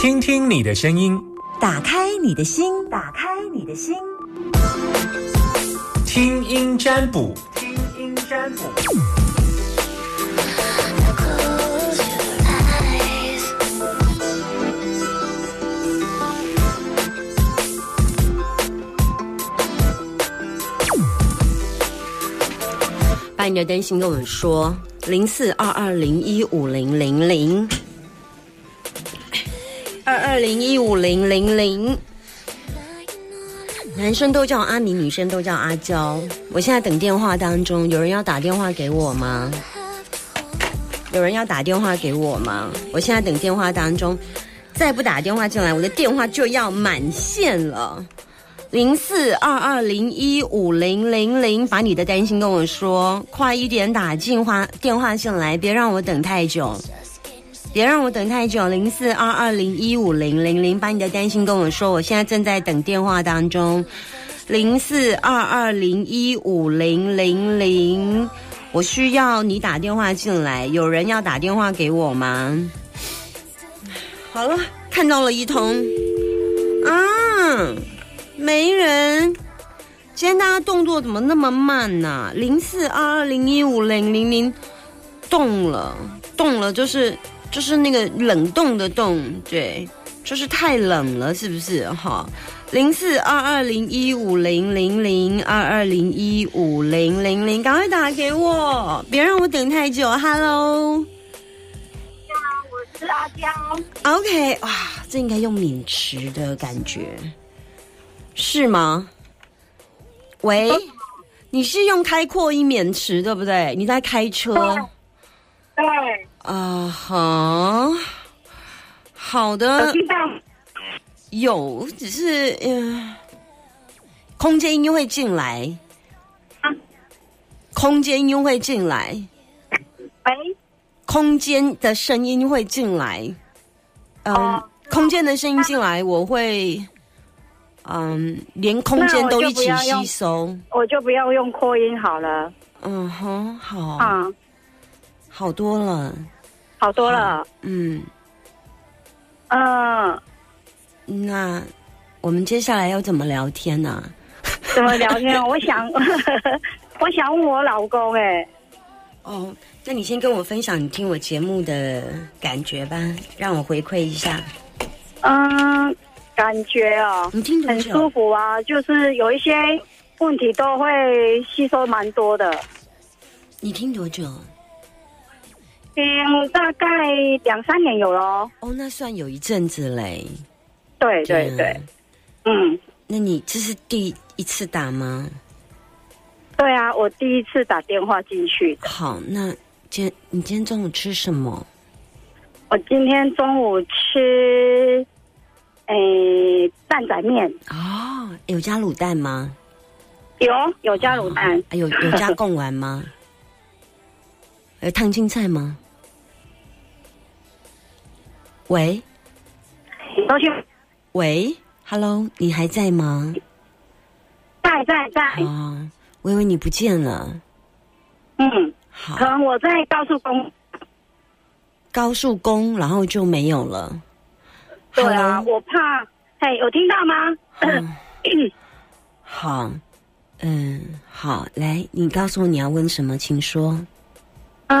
听听你的声音，打开你的心，打开你的心，听音占卜，听音占卜。把你的担心跟我们说，零四二二零一五零零零，二二零一五零零零。男生都叫阿明，女生都叫阿娇。我现在等电话当中，有人要打电话给我吗？有人要打电话给我吗？我现在等电话当中，再不打电话进来，我的电话就要满线了。零四二二零一五零零零，把你的担心跟我说，快一点打进话电话进来，别让我等太久，别让我等太久。零四二二零一五零零零，把你的担心跟我说，我现在正在等电话当中。零四二二零一五零零零，我需要你打电话进来，有人要打电话给我吗？好了，看到了一通，啊。没人，今天大家动作怎么那么慢呢？零四二二零一五零零零，动了，动了，就是就是那个冷冻的冻，对，就是太冷了，是不是？哈，零四二二零一五零零零二二零一五零零零，赶快打给我，别让我等太久。Hello，我是阿娇。OK，哇，这应该用抿池的感觉。是吗？喂，你是用开扩音免池对不对？你在开车？对。啊哈，好的。有，只是嗯，空间音会进来。啊空间音会进来。喂。空间的声音会进来。嗯，空间的声音进来，我会。嗯，连空间都一起吸收，我就不要用扩音好了。嗯哼，好啊，好多了，好多了。嗯嗯，那我们接下来要怎么聊天呢？怎么聊天？我想，我想问我老公哎。哦，那你先跟我分享你听我节目的感觉吧，让我回馈一下。嗯。感觉哦，你听很舒服啊，就是有一些问题都会吸收蛮多的。你听多久？听大概两三年有了哦。哦，那算有一阵子嘞。对对对，嗯。那你这是第一次打吗？对啊，我第一次打电话进去。好，那今你今天中午吃什么？我今天中午吃。诶，蛋仔面哦，有加卤蛋吗？有，有加卤蛋。有有加贡丸吗？有烫青菜吗？喂。喂，Hello，你还在吗？在在在。啊，我以为你不见了。嗯，好。可能我在高速公高速公，然后就没有了。对啊，我怕，嘿，有听到吗？好，嗯，好，来，你告诉我你要问什么，请说。嗯，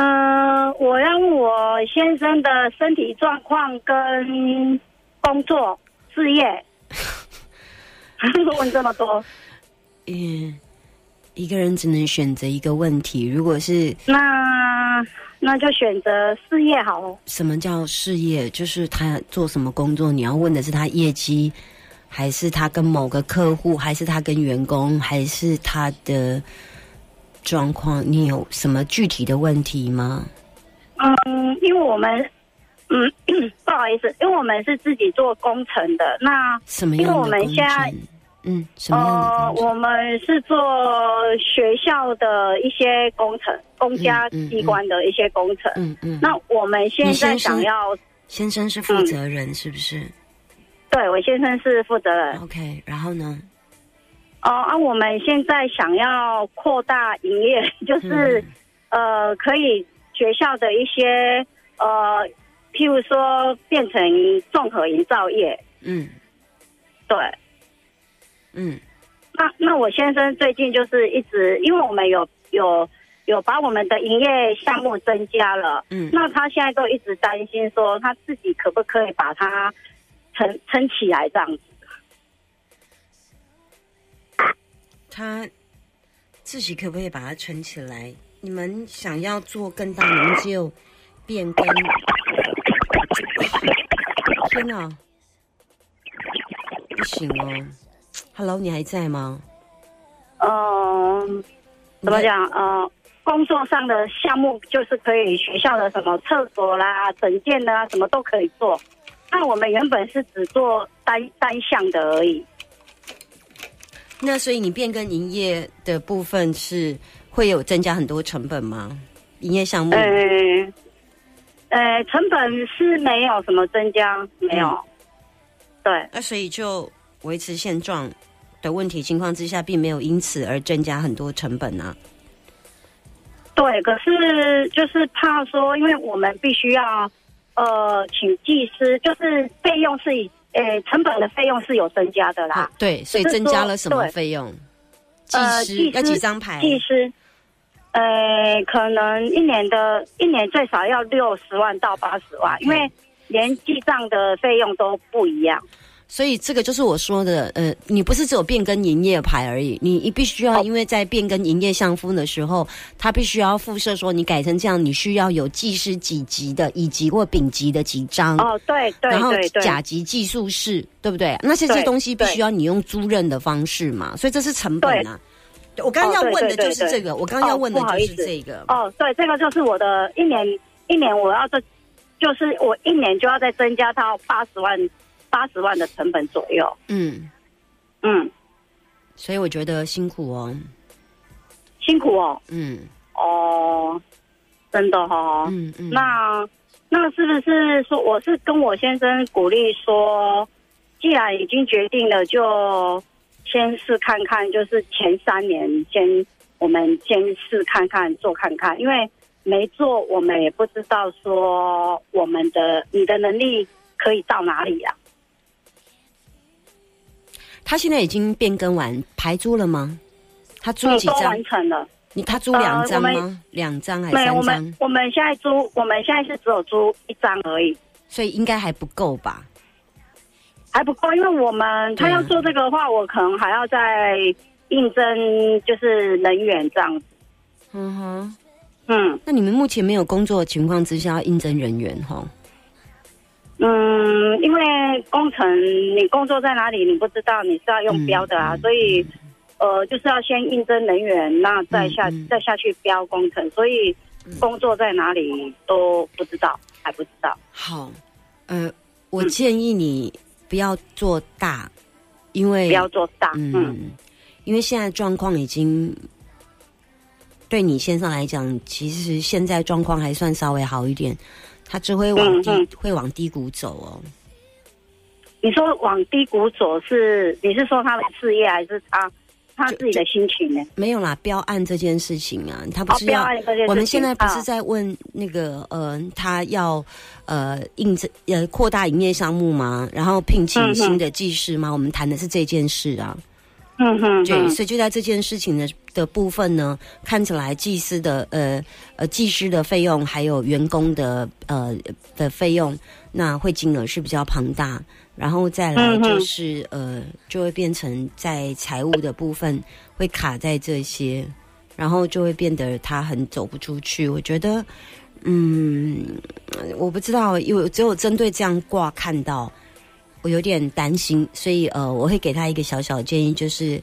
我要问我先生的身体状况跟工作事业。问这么多？嗯，一个人只能选择一个问题，如果是那。那就选择事业好了。什么叫事业？就是他做什么工作？你要问的是他业绩，还是他跟某个客户，还是他跟员工，还是他的状况？你有什么具体的问题吗？嗯，因为我们，嗯，不好意思，因为我们是自己做工程的。那什么样的工程？嗯，什么样的？我们是做学校的一些工程，公家机关的一些工程。嗯嗯。那我们现在想要，先生是负责人是不是？对，我先生是负责人。OK，然后呢？哦，啊，我们现在想要扩大营业，就是呃，可以学校的一些呃。譬如说变成综合营造业，嗯，对，嗯，那那我先生最近就是一直，因为我们有有有把我们的营业项目增加了，嗯那他现在都一直担心说他自己可不可以把它撑撑起来这样子。他自己可不可以把它存起来？你们想要做更大研究、变更？天哪，不行哦！Hello，你还在吗？嗯，怎么讲？呃，工作上的项目就是可以学校的什么厕所啦、整件的啊，什么都可以做。那我们原本是只做单单项的而已。那所以你变更营业的部分是会有增加很多成本吗？营业项目？呃，呃，成本是没有什么增加，没有。对，那所以就维持现状的问题情况之下，并没有因此而增加很多成本啊。对，可是就是怕说，因为我们必须要呃请技师，就是费用是以呃成本的费用是有增加的啦。啊对，所以增加了什么费用？技呃，师技要几张牌？技师，呃，可能一年的一年最少要六十万到八十万，因为连记账的费用都不一样。所以这个就是我说的，呃，你不是只有变更营业牌而已，你你必须要因为在变更营业项目的时候，它必须要附设说你改成这样，你需要有技师几级的乙级或丙级的几张，哦，对对然后甲级技术室，对不对？那些这些东西必须要你用租赁的方式嘛，所以这是成本啊。我刚刚要问的就是这个，我刚刚要问的就是这个。哦，对，这个就是我的一年一年我要这，就是我一年就要再增加到八十万八十万的成本左右。嗯，嗯，所以我觉得辛苦哦。辛苦哦。嗯哦，真的哦。嗯嗯，那那是不是说我是跟我先生鼓励说，既然已经决定了，就先试看看，就是前三年先我们先试看看做看看，因为没做我们也不知道说我们的你的能力可以到哪里啊。他现在已经变更完排租了吗？他租嗯，几张都完？成了。你他租两张吗？两张还是三张，我？们我们现在租，我们现在是只有租一张而已。所以应该还不够吧？还不够，因为我们他要做这个的话，我可能还要再应征，就是人员这样子。嗯哼。嗯那你们目前没有工作的情况之下，要应征人员哈？嗯，因为工程你工作在哪里，你不知道，你是要用标的啊，嗯所以呃，就是要先应征人员，那再下、嗯嗯再下去标工程，所以工作在哪里都不知道，还不知道。好，呃，我嗯建议你不要做大，因为不要做大，嗯嗯因为现在状况已经对你先生来讲，其实现在状况还算稍微好一点，他只会往低、嗯嗯会往低谷走哦。你说往低谷走是，你是说他的事业还是他他自己的心情呢？没有啦，标案这件事情啊，他不是要。我们现在不是啊在问那个呃，他要呃应征呃扩大营业项目吗？然后聘请新的技师吗？我们谈的是这件事啊。嗯哼，对，嗯所以就在这件事情的的部分呢，看起来技师的呃呃技师的费用，还有员工的呃的费用，那会金额是比较庞大。然后再来就是、呃，就会变成在财务的部分会卡在这些，然后就会变得他很走不出去。我觉得，嗯，我不知道，因为只有针对这样挂看到。我有点担心，所以呃，我会给他一个小小的建议，就是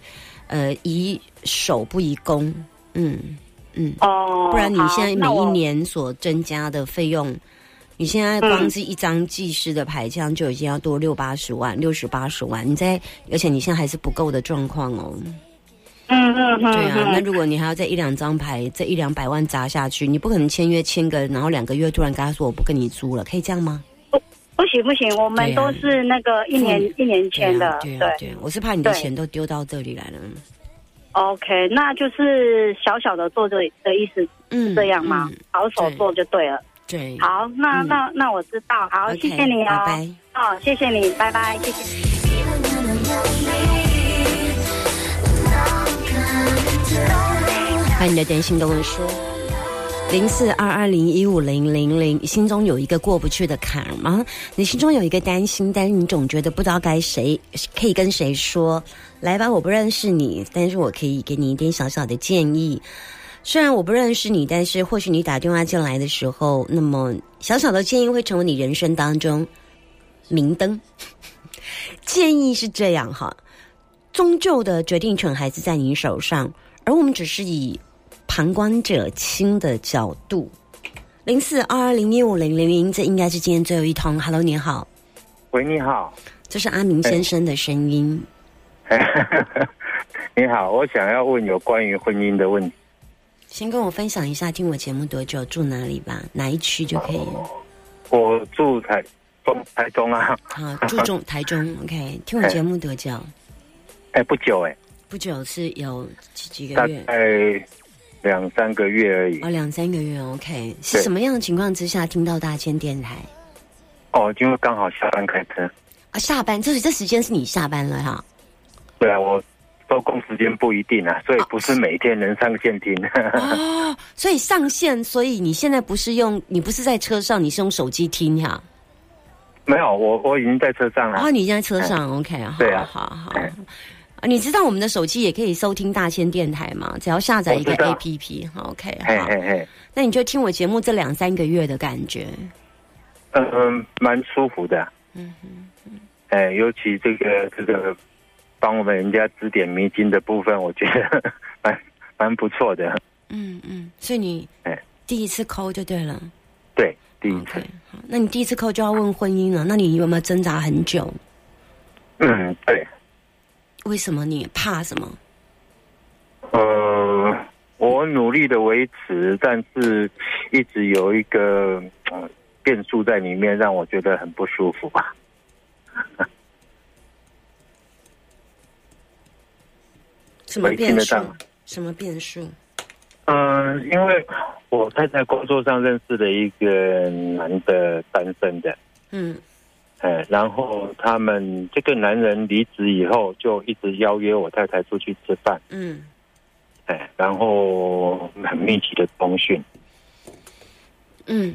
呃，宜守不宜攻，嗯嗯，哦，不然你现在每一年所增加的费用，你现在光是一张技师的牌，这样就已经要多六八十万、六十八十万，你在，而且你现在还是不够的状况哦。嗯嗯嗯，对啊，嗯那如果你还要再一两张牌，这一两百万砸下去，你不可能签约签个，然后两个月突然跟他说我不跟你租了，可以这样吗？不行不行，我们都是那个一年、一年签的，对啊对啊对啊，我是怕你的钱都丢到这里来了。OK，那就是小小的做这的意思嗯，这样吗？嗯保守做就对了。对，好，那嗯那那我知道，好谢谢你哦，拜拜哦，谢谢你，拜拜，谢谢。把你的担心跟我说。零四二二零一五零零零，你心中有一个过不去的坎吗？你心中有一个担心，但是你总觉得不知道该谁可以跟谁说。来吧，我不认识你，但是我可以给你一点小小的建议。虽然我不认识你，但是或许你打电话进来的时候，那么小小的建议会成为你人生当中明灯。建议是这样哈，终究的决定权还是在你手上，而我们只是以旁观者清的角度。零四二二零一五零零零，这应该是今天最后一通。Hello，你好，喂，你好，这是阿明先生的声音。你好，我想要问有关于婚姻的问题。先跟我分享一下，听我节目多久，住哪里吧，哪一区就可以。我住台中，台中啊，好，住中台中，OK。听我节目多久？哎，不久哎，不久是有几几个月？概两三个月而已。哦，两三个月，OK。是什么样的情况之下听到大千电台？哦，因为刚好下班开车。啊，下班，这这时间是你下班了哈。对啊，我收工时间不一定啊，所以不是每天能上线听。哦，所以上线，所以你现在不是用，你不是在车上，你是用手机听哈。没有，我我已经在车上了。哦，你已经在车上，OK，啊，对啊好好。你知道我们的手机也可以收听大千电台吗？只要下载一个我知道 APP，好，OK，好。嘿嘿嘿，那你就听我节目这两三个月的感觉，嗯嗯，蛮舒服的。嗯哎，尤其这个这个帮我们人家指点迷津的部分，我觉得 蛮蛮不错的。嗯嗯，所以你哎第一次抠就对了对，第一次那你第一次扣就要问婚姻了，那你有没有挣扎很久？嗯，对。为什么你怕什么？呃，我努力的维持，但是一直有一个、呃、变数在里面，让我觉得很不舒服吧。什么变数？听得到？什么变数？嗯、因为我太太工作上认识了一个男的单身的，嗯。哎，然后他们这个男人离职以后，就一直邀约我太太出去吃饭，嗯。哎，然后很密集的通讯，嗯。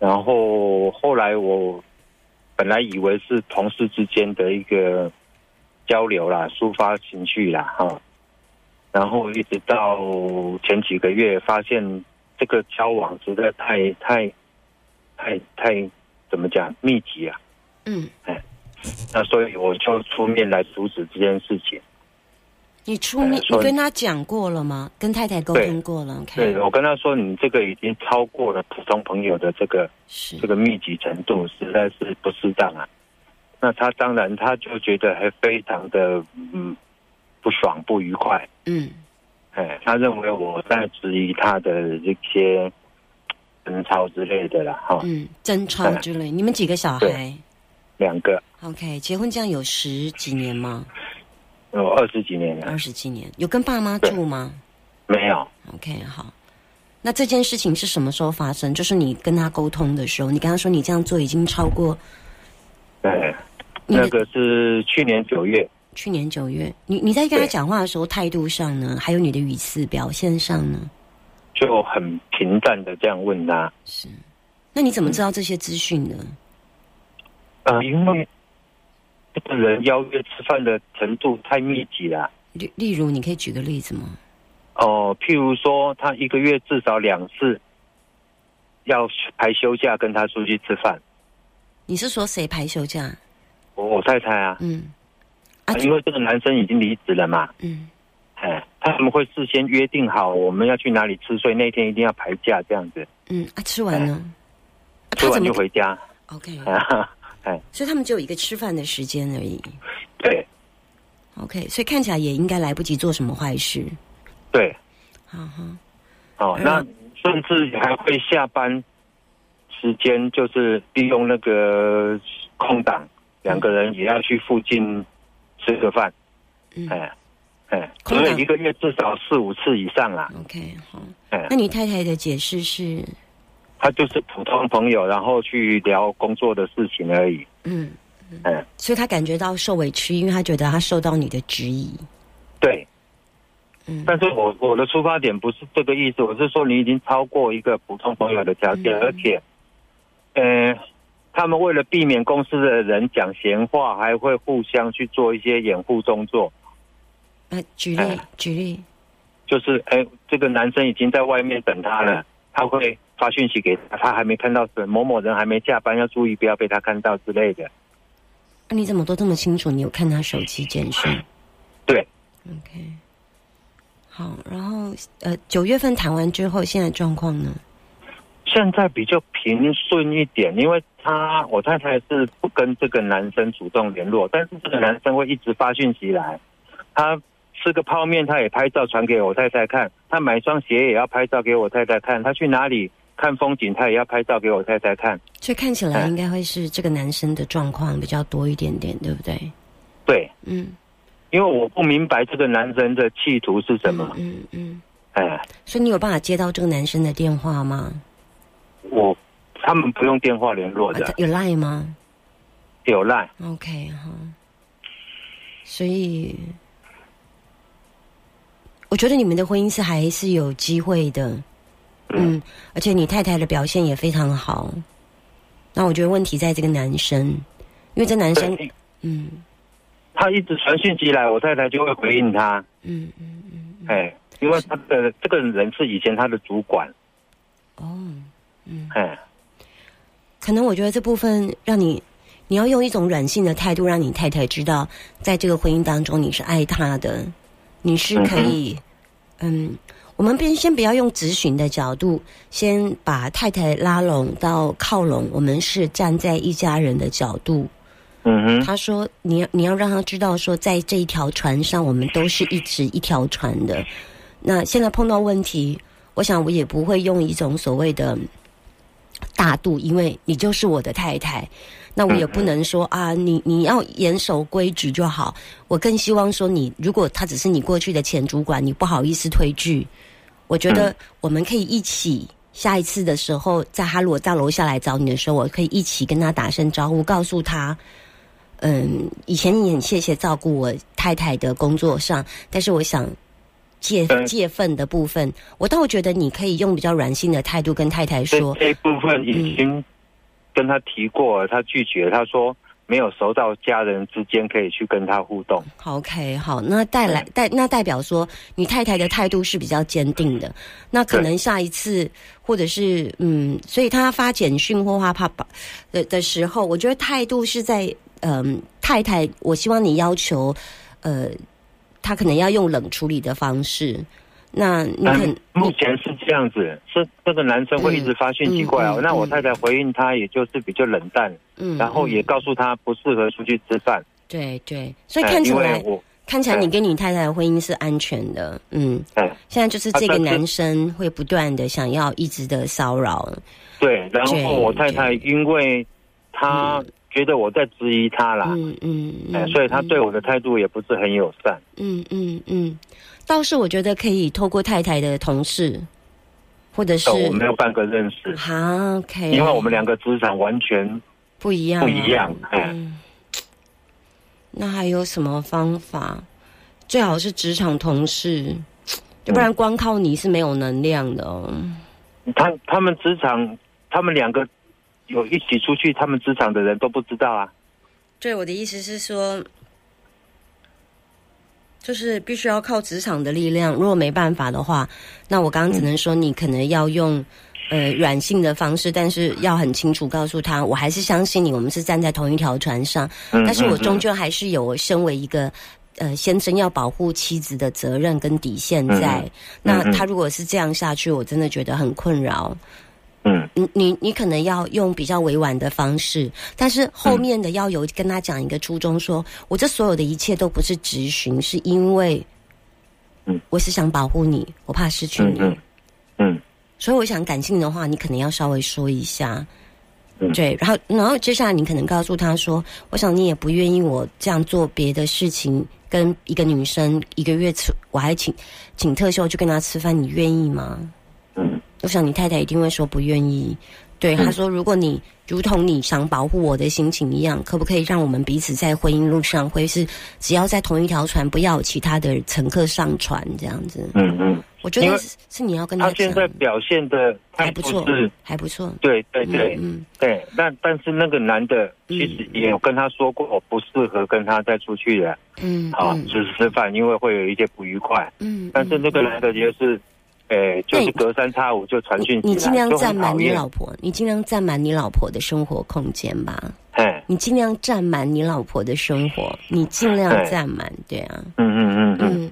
然后后来我本来以为是同事之间的一个交流啦，抒发情绪啦，哈。然后一直到前几个月，发现这个交往实在太太太太怎么讲密集啊，嗯，哎那所以我就出面来阻止这件事情。你出面，呃你跟他讲过了吗？跟太太沟通过了对我跟他说，你这个已经超过了普通朋友的这个是这个密集程度实在是不适当啊。那他当然他就觉得还非常的嗯不爽不愉快，嗯哎，他认为我在质疑他的这些争吵之类的了，哈，嗯，争吵之类。你们几个小孩两个？OK，结婚这样有十几年吗？有二十几年了二，十几年，有跟爸妈住吗没有，？OK，好。那这件事情是什么时候发生？就是你跟他沟通的时候，你跟他说你这样做已经超过对，那个是去年九月，去年九月。你你在跟他讲话的时候，态度上呢，还有你的语词表现上呢，就很平淡的这样问他，是。那你怎么知道这些资讯呢？呃，因为这个人邀约吃饭的程度太密集了。例例如，你可以举个例子吗？哦，譬如说，他一个月至少两次要排休假跟他出去吃饭。你是说谁排休假？我我太太啊，嗯，啊，因为这个男生已经离职了嘛，嗯。哎，他们会事先约定好我们要去哪里吃，所以那天一定要排假这样子，嗯啊，吃完呢？啊吃完就回家。OK，哎，所以他们只有一个吃饭的时间而已。对。OK，所以看起来也应该来不及做什么坏事。对，好好，哦，嗯那甚至还会下班时间，就是利用那个空档，两个人也要去附近吃个饭。嗯哎哎，空档所以一个月至少四五次以上啦。，OK，好。哎那，你太太的解释是他就是普通朋友，然后去聊工作的事情而已。嗯，嗯，所以他感觉到受委屈，因为他觉得他受到你的质疑。对。嗯，但是我我的出发点不是这个意思，我是说你已经超过一个普通朋友的条件，嗯而且，呃，他们为了避免公司的人讲闲话，还会互相去做一些掩护动作。呃，举例哎举例，就是，哎，这个男生已经在外面等他了，他会发讯息给他，他还没看到是某某人还没下班，要注意不要被他看到之类的。那、你怎么都这么清楚？你有看他手机简讯 对，？OK，好，然后呃，九月份谈完之后，现在状况呢？现在比较平顺一点，因为他我太太是不跟这个男生主动联络，但是这个男生会一直发讯息来，他吃个泡面他也拍照传给我太太看，他买双鞋也要拍照给我太太看，他去哪里看风景他也要拍照给我太太看。所以看起来应该会是这个男生的状况比较多一点点，对不对？对，嗯，因为我不明白这个男生的企图是什么，嗯嗯，哎，所以你有办法接到这个男生的电话吗？我他们不用电话联络的，啊有赖吗？有赖。？OK 哈，所以我觉得你们的婚姻是还是有机会的，嗯，而且你太太的表现也非常好。那我觉得问题在这个男生，因为这男生，嗯。他一直传讯息来，我太太就会回应他，嗯嗯嗯，哎，因为他的这个人是以前他的主管，哦，嗯，哎，可能我觉得这部分让你，你要用一种软性的态度，让你太太知道，在这个婚姻当中你是爱她的，你是可以，嗯，我们边先不要用咨询的角度，先把太太拉拢到靠拢，我们是站在一家人的角度。嗯哼，他说：“你要你要让他知道，说在这一条船上，我们都是一直一条船的。那现在碰到问题，我想我也不会用一种所谓的大度，因为你就是我的太太。那我也不能说啊，你你要严守规矩就好。我更希望说你，如果他只是你过去的前主管，你不好意思推拒，我觉得我们可以一起。”下一次的时候，在他如果到楼下来找你的时候，我可以一起跟他打声招呼，告诉他，嗯，以前你很谢谢照顾我太太的工作上，但是我想借嗯。借份的部分，我倒觉得你可以用比较软性的态度跟太太说，这部分已经跟他提过了，他拒绝，他说没有熟到家人之间可以去跟他互动。OK，好，那带来代那代表说你太太的态度是比较坚定的，那可能下一次或者是嗯，所以他发简讯或发怕的的时候，我觉得态度是在嗯、太太，我希望你要求呃，他可能要用冷处理的方式，那你可嗯，目前是这样子，是这个男生会一直发讯息过来，嗯嗯那我嗯太太回应他，也就是比较冷淡，嗯，然后也嗯告诉他不适合出去吃饭。对对，所以哎看起来、看起来你跟你太太的婚姻是安全的，嗯。哎，现在就是这个男生会不断的想要一直的骚扰，对，然后我太太因为她觉得我在质疑他啦，嗯嗯哎，嗯，所以他对我的态度也不是很友善。嗯嗯嗯，倒是我觉得可以透过太太的同事，或者是哦，我没有半个认识，好 OK，因为我们两个职场完全不一样啊，不一样。哎，嗯，那还有什么方法？最好是职场同事，要不然光靠你是没有能量的哦。他他们职场，他们两个有一起出去，他们职场的人都不知道啊。对，我的意思是说，就是必须要靠职场的力量。如果没办法的话，那我刚刚只能说你可能要用 呃软性的方式，但是要很清楚告诉他，我还是相信你，我们是站在同一条船上。嗯但是我嗯终究还是有身为一个。呃，先生要保护妻子的责任跟底线在。嗯那他如果是这样下去，我真的觉得很困扰。嗯。你你你可能要用比较委婉的方式，但是后面的要有跟他讲一个初衷说，我这所有的一切都不是质询，是因为，嗯，我是想保护你，我怕失去你，嗯所以我想感性的话，你可能要稍微说一下。嗯。对，然后，然后接下来你可能告诉他说：“我想你也不愿意我这样做别的事情，跟一个女生一个月吃，我还请请特休去跟她吃饭，你愿意吗？”嗯我想你太太一定会说不愿意。对，他说：“如果你如同你想保护我的心情一样，可不可以让我们彼此在婚姻路上，会是只要在同一条船，不要有其他的乘客上船这样子？”嗯嗯，我觉得是是你要跟他他，现在表现的还不错，还不错。对对对，嗯对。但但是那个男的其实也有跟他说过，我不适合跟他再出去了。嗯，好，就是吃饭，因为会有一些不愉快。嗯，但是那个男的就是。哎，就是隔三差五就传讯息你尽量占满你老婆，你尽量占满你老婆的生活空间吧。哎，你尽量占满你老婆的生活，你尽量占满，对啊。嗯嗯嗯嗯，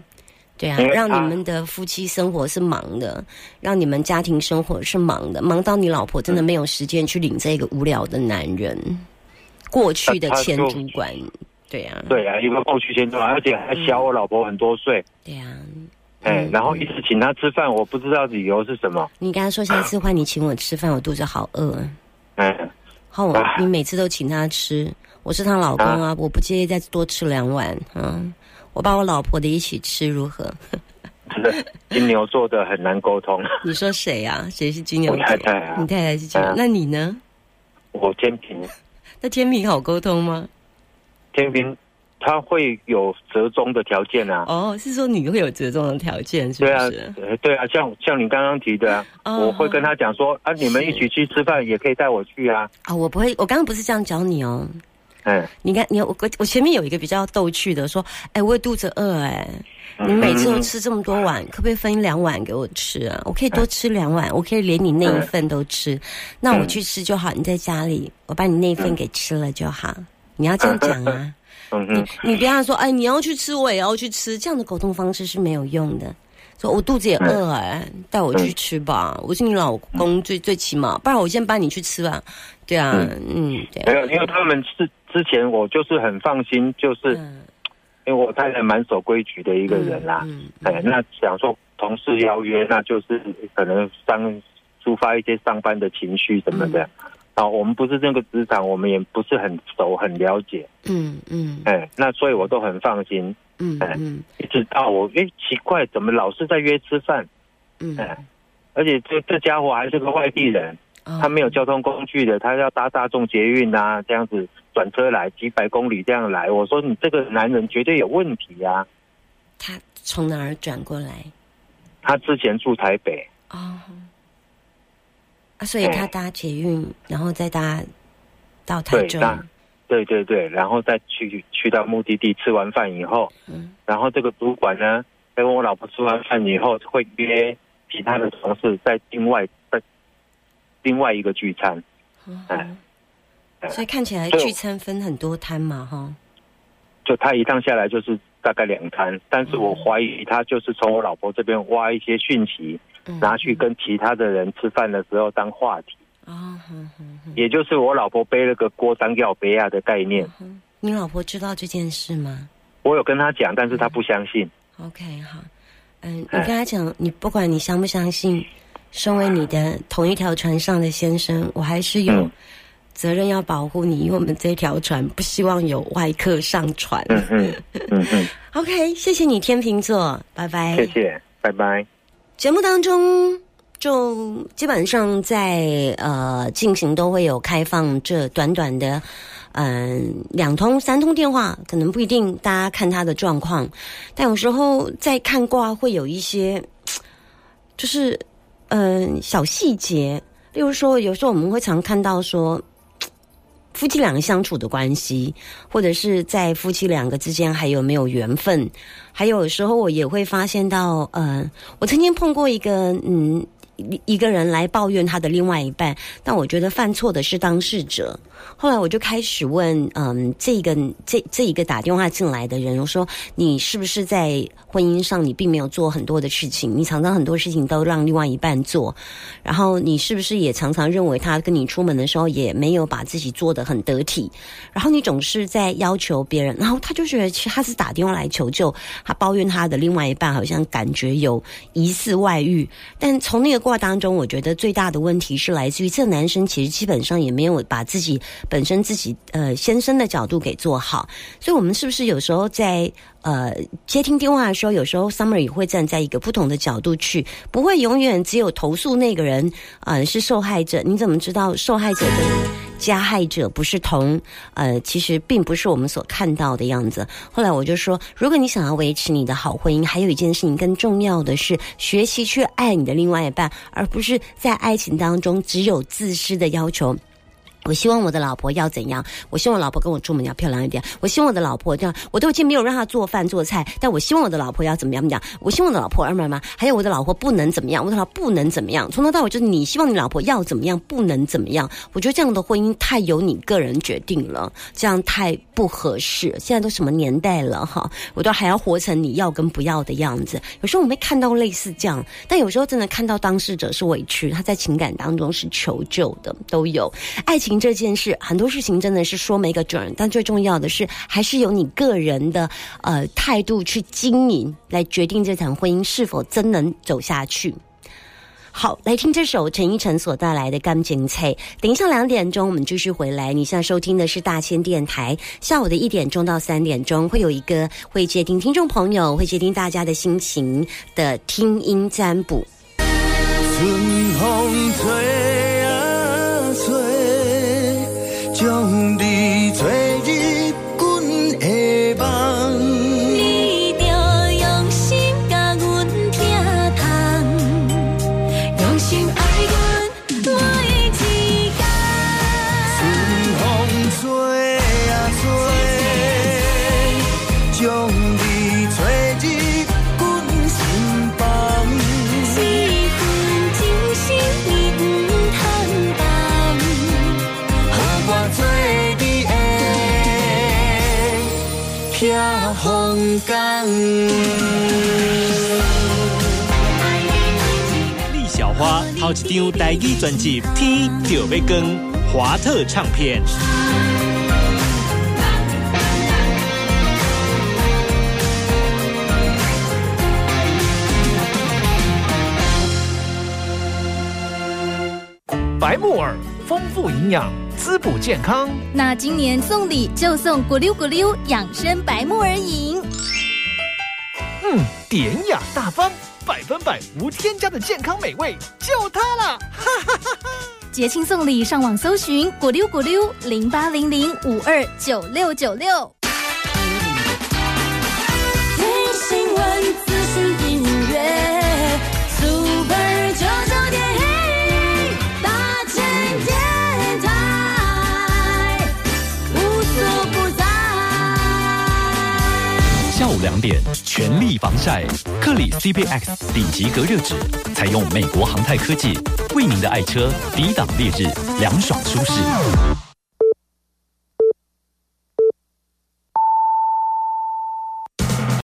对啊，让你们的夫妻生活是忙的，让你们家庭生活是忙的，忙到你老婆真的没有时间去领这个无聊的男人。过去的前主管，对啊，对啊，一个过去前主管，而且还小我老婆很多岁。对啊。哎，然后一直请他吃饭，我不知道理由是什么。你跟他说下次换你请我吃饭，我肚子好饿。嗯，好，你每次都请他吃，我是他老公啊，我不介意再多吃两碗。嗯，我把我老婆的一起吃如何？金牛座的很难沟通。你说谁啊？谁是金牛座？太太啊，你太太是金牛，那你呢？我天平。那天平好沟通吗？天平。他会有折中的条件啊！哦，是说你会有折中的条件，是不是？对啊，对啊，像像你刚刚提的啊，我会跟他讲说啊，你们一起去吃饭，也可以带我去啊。啊，我不会，我刚刚不是这样教你哦。嗯，你看，你我我前面有一个比较逗趣的，说，哎，我肚子饿，哎，你每次都吃这么多碗，可不可以分两碗给我吃啊？我可以多吃两碗，我可以连你那一份都吃，那我去吃就好。你在家里，我把你那一份给吃了就好。你要这样讲啊。你你不要说，哎，你要去吃，我也要去吃，这样的沟通方式是没有用的。说我肚子也饿哎，带我去吃吧，我是你老公，最最起码，不然我先帮你去吃吧。对啊，嗯，对。没有，因为他们是之前我就是很放心，就是因为我太太蛮守规矩的一个人啦。哎，那想说同事邀约，那就是可能上抒发一些上班的情绪什么的。啊，我们不是这个职场，我们也不是很熟很了解。嗯嗯，哎，那所以我都很放心。嗯嗯，一直到我哎奇怪，怎么老是在约吃饭？嗯，而且这这家伙还是个外地人，他没有交通工具的，他要搭大众捷运啊，这样子转车来几百公里这样来。我说你这个男人绝对有问题啊！他从哪儿转过来？他之前住台北。哦。啊，所以他搭捷运，然后再搭到台中，对对对，然后再去去到目的地，吃完饭以后，嗯，然后这个主管呢，跟我老婆吃完饭以后，会约其他的同事在另外在另外一个聚餐，嗯，所以看起来聚餐分很多摊嘛，哈，就他一趟下来就是大概两摊，但是我怀疑他就是从我老婆这边挖一些讯息。拿去跟其他的人吃饭的时候当话题啊，也就是我老婆背了个锅当要背啊的概念。你老婆知道这件事吗？我有跟她讲，但是她不相信。OK，好，嗯，你跟她讲，你不管你相不相信，身为你的同一条船上的先生，我还是有责任要保护你，因为我们这条船不希望有外客上船。嗯嗯嗯嗯。OK，谢谢你，天秤座，拜拜。谢谢，拜拜。节目当中，就基本上在呃进行都会有开放这短短的嗯两通三通电话，可能不一定大家看他的状况，但有时候在看卦会有一些就是嗯小细节，例如说有时候我们会常看到说。夫妻两个相处的关系，或者是在夫妻两个之间还有没有缘分？还有时候我也会发现到，呃，我曾经碰过一个，嗯，一个人来抱怨他的另外一半，但我觉得犯错的是当事者。后来我就开始问，嗯，这个这这一个打电话进来的人，我说你是不是在婚姻上你并没有做很多的事情，你常常很多事情都让另外一半做，然后你是不是也常常认为他跟你出门的时候也没有把自己做得很得体，然后你总是在要求别人，然后他就觉得其实他是打电话来求救，他抱怨他的另外一半好像感觉有疑似外遇，但从那个卦当中，我觉得最大的问题是来自于这个男生其实基本上也没有把自己本身自己呃先生的角度给做好，所以我们是不是有时候在呃接听电话的时候，有时候 Summer 也会站在一个不同的角度去，不会永远只有投诉那个人啊、呃是受害者，你怎么知道受害者跟加害者不是同呃其实并不是我们所看到的样子。后来我就说，如果你想要维持你的好婚姻，还有一件事情更重要的是学习去爱你的另外一半，而不是在爱情当中只有自私的要求。我希望我的老婆要怎样？我希望我老婆跟我出门要漂亮一点。我希望我的老婆这样，我都已经没有让她做饭做菜，但我希望我的老婆要怎么样？怎么样？我希望我的老婆二妈妈，还有我的老婆不能怎么样，我的老婆不能怎么样。从头到尾就是你希望你老婆要怎么样，不能怎么样。我觉得这样？的婚姻太由你个人决定了，这样？太不合适。现在都什么年代了哈，我都还要活成你要跟不要的样？子。有时候我没看到类似这样，但有时候真的看到当事者是委屈，他在情感当中是求救的，都有。爱情这件事，很多事情真的是说没个准，但最重要的是，还是由你个人的呃态度去经营，来决定这场婚姻是否真能走下去。好，来听这首陈奕晨所带来的《干净菜》。等一下两点钟，我们继续回来。你现在收听的是大千电台，下午的一点钟到三点钟会有一个会接听听众朋友，会接听大家的心情的听音占卜。春风吹张台语专辑《天就要光》，华特唱片。白木耳丰富营养，滋补健康。那今年送礼就送咕溜咕溜养生白木耳饮。嗯，典雅大方，百分百无添加的健康美味，就它了！节庆送礼，上网搜寻“果溜果溜”零八零零五二九六九六。两点，全力防晒，克里 CPX 顶级隔热纸，采用美国航太科技，为您的爱车抵挡烈日，凉爽舒适。